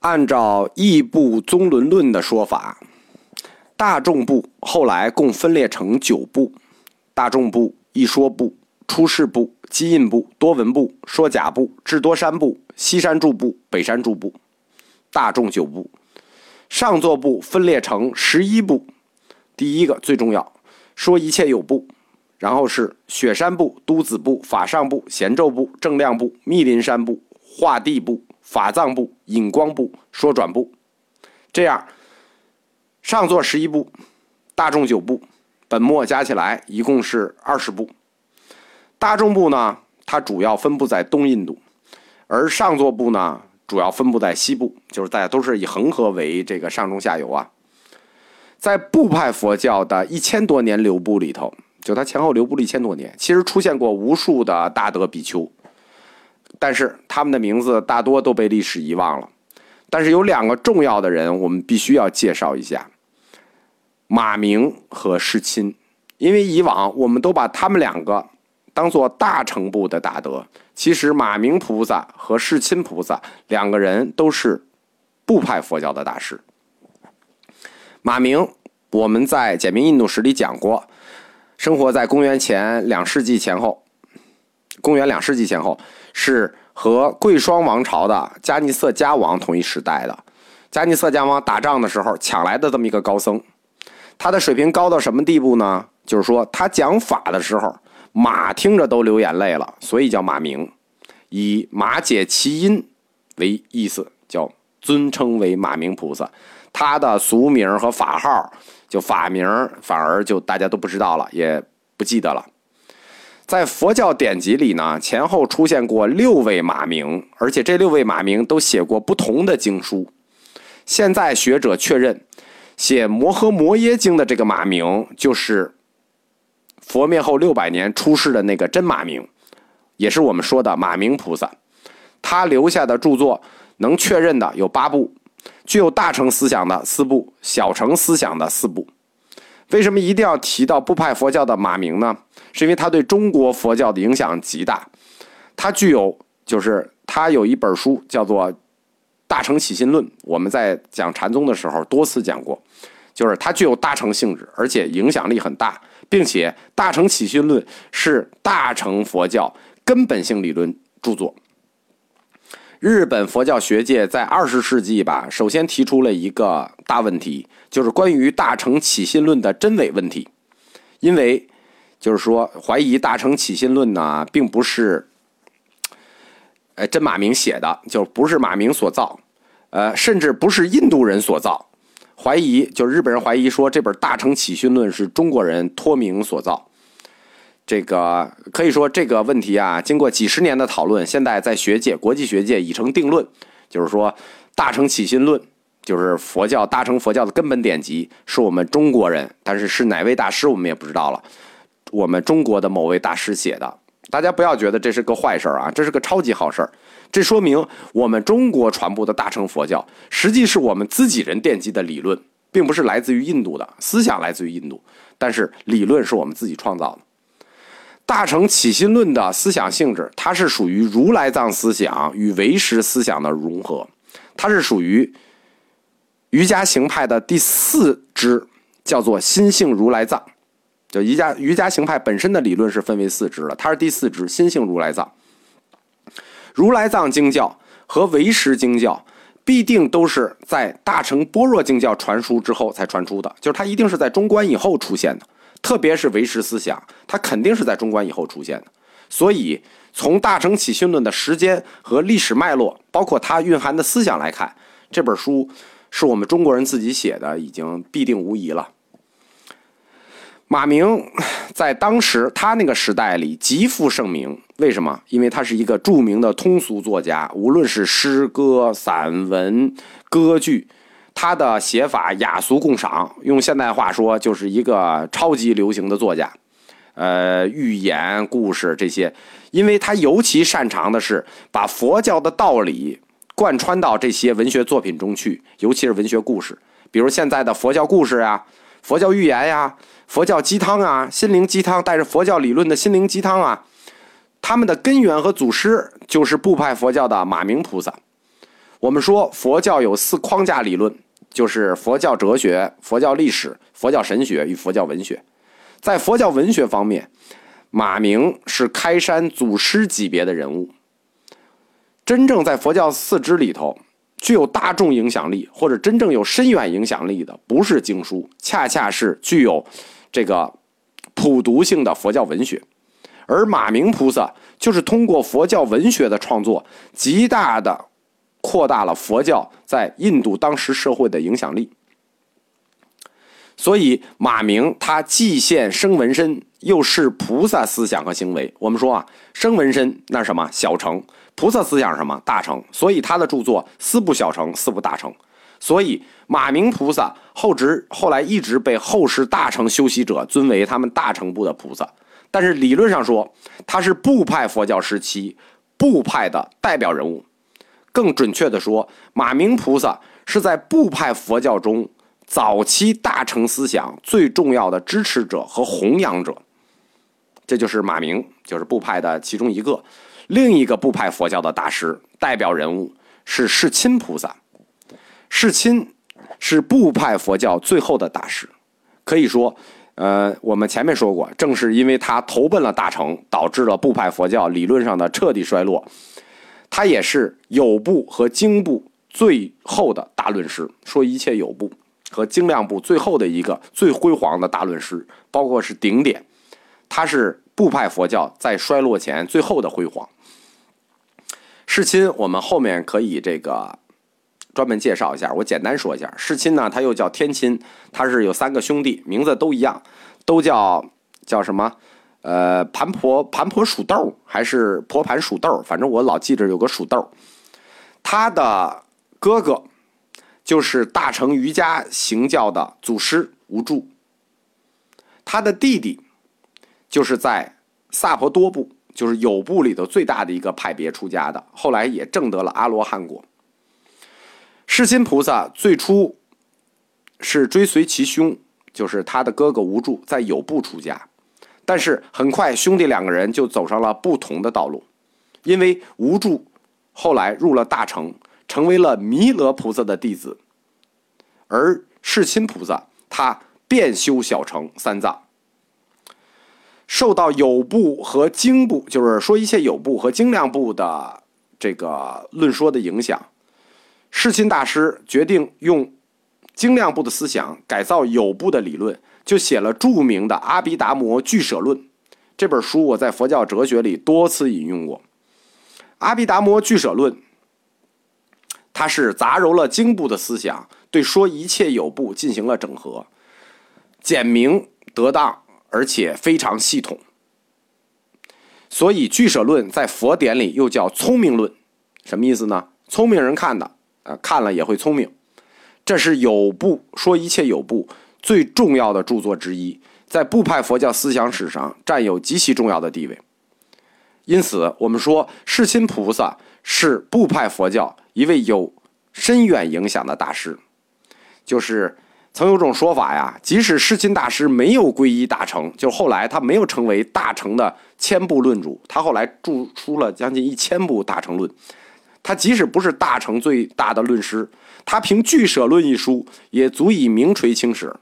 按照异部宗伦论的说法，大众部后来共分裂成九部：大众部、一说部、出世部、基印部、多闻部、说假部、智多山部、西山住部、北山住部，大众九部。上座部分裂成十一部，第一个最重要，说一切有部，然后是雪山部、都子部、法上部、贤咒部、正亮部、密林山部、化地部、法藏部、引光部、说转部，这样上座十一部，大众九部，本末加起来一共是二十部。大众部呢，它主要分布在东印度，而上座部呢。主要分布在西部，就是大家都是以恒河为这个上中下游啊。在部派佛教的一千多年流布里头，就它前后流布了一千多年，其实出现过无数的大德比丘，但是他们的名字大多都被历史遗忘了。但是有两个重要的人，我们必须要介绍一下：马明和世钦，因为以往我们都把他们两个。当做大乘部的大德，其实马明菩萨和世钦菩萨两个人都是部派佛教的大师。马明，我们在《简明印度史》里讲过，生活在公元前两世纪前后。公元两世纪前后是和贵霜王朝的迦尼色迦王同一时代的。迦尼色迦王打仗的时候抢来的这么一个高僧，他的水平高到什么地步呢？就是说他讲法的时候。马听着都流眼泪了，所以叫马明，以马解其音为意思，叫尊称为马明菩萨。他的俗名和法号，就法名反而就大家都不知道了，也不记得了。在佛教典籍里呢，前后出现过六位马明，而且这六位马明都写过不同的经书。现在学者确认，写《摩诃摩耶经》的这个马明就是。佛灭后六百年出世的那个真马明，也是我们说的马明菩萨。他留下的著作能确认的有八部，具有大乘思想的四部，小乘思想的四部。为什么一定要提到不派佛教的马明呢？是因为他对中国佛教的影响极大。他具有，就是他有一本书叫做《大乘起信论》，我们在讲禅宗的时候多次讲过，就是它具有大乘性质，而且影响力很大。并且，《大乘起信论》是大乘佛教根本性理论著作。日本佛教学界在二十世纪吧，首先提出了一个大问题，就是关于《大乘起信论》的真伪问题。因为，就是说，怀疑《大乘起信论》呢，并不是，呃，真马明写的，就不是马明所造，呃，甚至不是印度人所造。怀疑，就日本人怀疑说这本《大乘起信论》是中国人托名所造。这个可以说这个问题啊，经过几十年的讨论，现在在学界、国际学界已成定论，就是说《大乘起信论》就是佛教大乘佛教的根本典籍，是我们中国人，但是是哪位大师我们也不知道了。我们中国的某位大师写的，大家不要觉得这是个坏事啊，这是个超级好事这说明我们中国传播的大乘佛教，实际是我们自己人奠基的理论，并不是来自于印度的思想，来自于印度，但是理论是我们自己创造的。大乘起心论的思想性质，它是属于如来藏思想与唯识思想的融合，它是属于瑜伽行派的第四支，叫做心性如来藏。就瑜伽瑜伽行派本身的理论是分为四支的，它是第四支心性如来藏。如来藏经教和唯识经教必定都是在大乘般若经教传输之后才传出的，就是它一定是在中观以后出现的。特别是唯识思想，它肯定是在中观以后出现的。所以，从大乘起信论的时间和历史脉络，包括它蕴含的思想来看，这本书是我们中国人自己写的，已经必定无疑了。马明在当时他那个时代里极负盛名，为什么？因为他是一个著名的通俗作家，无论是诗歌、散文、歌剧，他的写法雅俗共赏。用现代话说，就是一个超级流行的作家。呃，寓言故事这些，因为他尤其擅长的是把佛教的道理贯穿到这些文学作品中去，尤其是文学故事，比如现在的佛教故事呀、佛教寓言呀。佛教鸡汤啊，心灵鸡汤，带着佛教理论的心灵鸡汤啊，他们的根源和祖师就是部派佛教的马明菩萨。我们说佛教有四框架理论，就是佛教哲学、佛教历史、佛教神学与佛教文学。在佛教文学方面，马明是开山祖师级别的人物。真正在佛教四支里头具有大众影响力或者真正有深远影响力的，不是经书，恰恰是具有这个普读性的佛教文学。而马明菩萨就是通过佛教文学的创作，极大的扩大了佛教在印度当时社会的影响力。所以，马明他既现生闻身，又是菩萨思想和行为。我们说啊，生闻身那是什么小乘，菩萨思想是什么大乘。所以他的著作四部小乘，四部大乘。所以马明菩萨后直后来一直被后世大乘修习者尊为他们大乘部的菩萨。但是理论上说，他是部派佛教时期部派的代表人物。更准确的说，马明菩萨是在部派佛教中早期大乘思想最重要的支持者和弘扬者。这就是马明，就是部派的其中一个。另一个部派佛教的大师代表人物是世亲菩萨。世亲是部派佛教最后的大师，可以说。呃，我们前面说过，正是因为他投奔了大乘，导致了部派佛教理论上的彻底衰落。他也是有部和经部最后的大论师，说一切有部和精量部最后的一个最辉煌的大论师，包括是顶点。他是部派佛教在衰落前最后的辉煌。世亲，我们后面可以这个。专门介绍一下，我简单说一下，世亲呢，他又叫天亲，他是有三个兄弟，名字都一样，都叫叫什么？呃，盘婆盘婆属豆还是婆盘属豆？反正我老记着有个属豆。他的哥哥就是大乘瑜伽行教的祖师无著，他的弟弟就是在萨婆多部，就是有部里头最大的一个派别出家的，后来也证得了阿罗汉果。世亲菩萨最初是追随其兄，就是他的哥哥无著，在有部出家，但是很快兄弟两个人就走上了不同的道路，因为无著后来入了大乘，成为了弥勒菩萨的弟子，而世亲菩萨他便修小乘三藏，受到有部和经部，就是说一切有部和精量部的这个论说的影响。世亲大师决定用精量部的思想改造有部的理论，就写了著名的《阿毗达摩俱舍论》这本书。我在佛教哲学里多次引用过《阿毗达摩俱舍论》，它是杂糅了经部的思想，对说一切有部进行了整合，简明得当，而且非常系统。所以俱舍论在佛典里又叫聪明论，什么意思呢？聪明人看的。呃看了也会聪明，这是有部说一切有部最重要的著作之一，在部派佛教思想史上占有极其重要的地位。因此，我们说世亲菩萨是部派佛教一位有深远影响的大师。就是曾有种说法呀，即使世亲大师没有皈依大乘，就后来他没有成为大乘的千部论主，他后来著出了将近一千部大乘论。他即使不是大乘最大的论师，他凭《俱舍论》一书也足以名垂青史。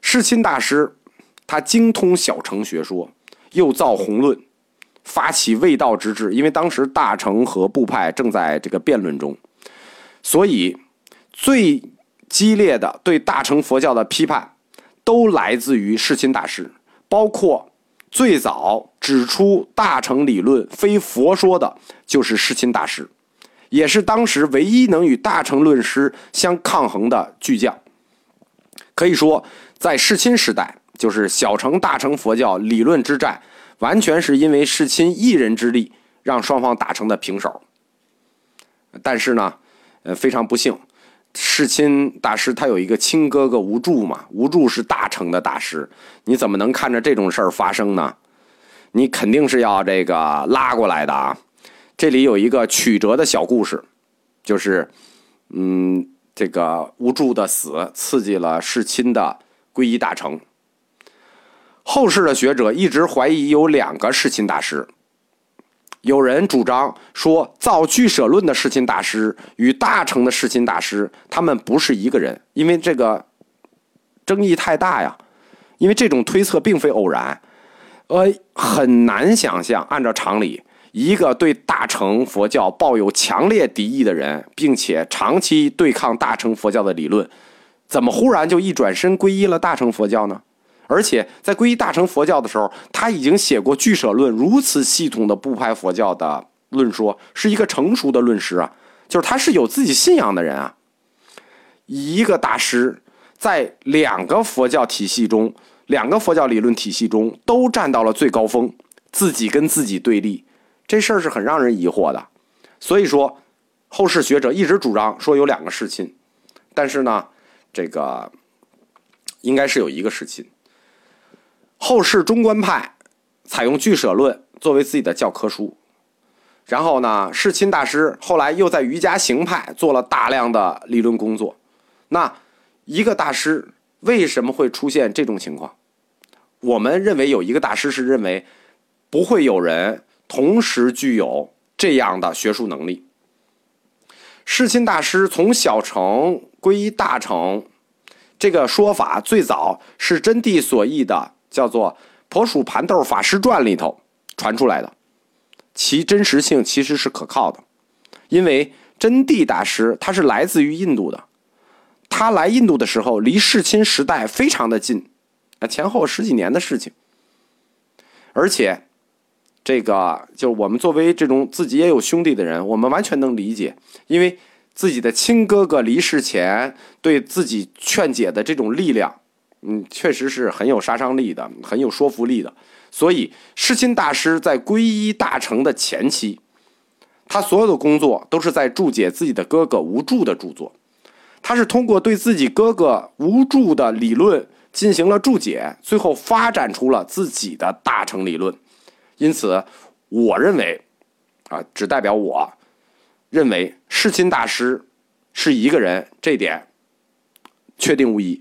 世亲大师，他精通小乘学说，又造宏论，发起未道之志。因为当时大乘和部派正在这个辩论中，所以最激烈的对大乘佛教的批判，都来自于世亲大师，包括。最早指出大乘理论非佛说的，就是世亲大师，也是当时唯一能与大乘论师相抗衡的巨匠。可以说，在世亲时代，就是小乘大乘佛教理论之战，完全是因为世亲一人之力让双方打成的平手。但是呢，呃，非常不幸。世亲大师他有一个亲哥哥无助嘛，无助是大成的大师，你怎么能看着这种事儿发生呢？你肯定是要这个拉过来的啊！这里有一个曲折的小故事，就是，嗯，这个无助的死刺激了世亲的皈依大成。后世的学者一直怀疑有两个世亲大师，有人主张说，造俱舍论的世亲大师与大乘的世亲大师，他们不是一个人，因为这个争议太大呀。因为这种推测并非偶然，呃，很难想象，按照常理，一个对大乘佛教抱有强烈敌意的人，并且长期对抗大乘佛教的理论，怎么忽然就一转身皈依了大乘佛教呢？而且在皈依大乘佛教的时候，他已经写过《俱舍论》，如此系统的不派佛教的论说，是一个成熟的论师啊，就是他是有自己信仰的人啊。一个大师在两个佛教体系中。两个佛教理论体系中都站到了最高峰，自己跟自己对立，这事儿是很让人疑惑的。所以说，后世学者一直主张说有两个世亲，但是呢，这个应该是有一个世亲。后世中观派采用俱舍论作为自己的教科书，然后呢，世亲大师后来又在瑜伽行派做了大量的理论工作。那一个大师为什么会出现这种情况？我们认为有一个大师是认为不会有人同时具有这样的学术能力。世亲大师从小乘归依大乘这个说法最早是真谛所译的，叫做《婆鼠盘豆法师传》里头传出来的，其真实性其实是可靠的，因为真谛大师他是来自于印度的，他来印度的时候离世亲时代非常的近。啊，前后十几年的事情，而且，这个就我们作为这种自己也有兄弟的人，我们完全能理解，因为自己的亲哥哥离世前对自己劝解的这种力量，嗯，确实是很有杀伤力的，很有说服力的。所以，世亲大师在皈依大成的前期，他所有的工作都是在注解自己的哥哥无助的著作，他是通过对自己哥哥无助的理论。进行了注解，最后发展出了自己的大乘理论。因此，我认为，啊，只代表我认为世亲大师是一个人，这点确定无疑。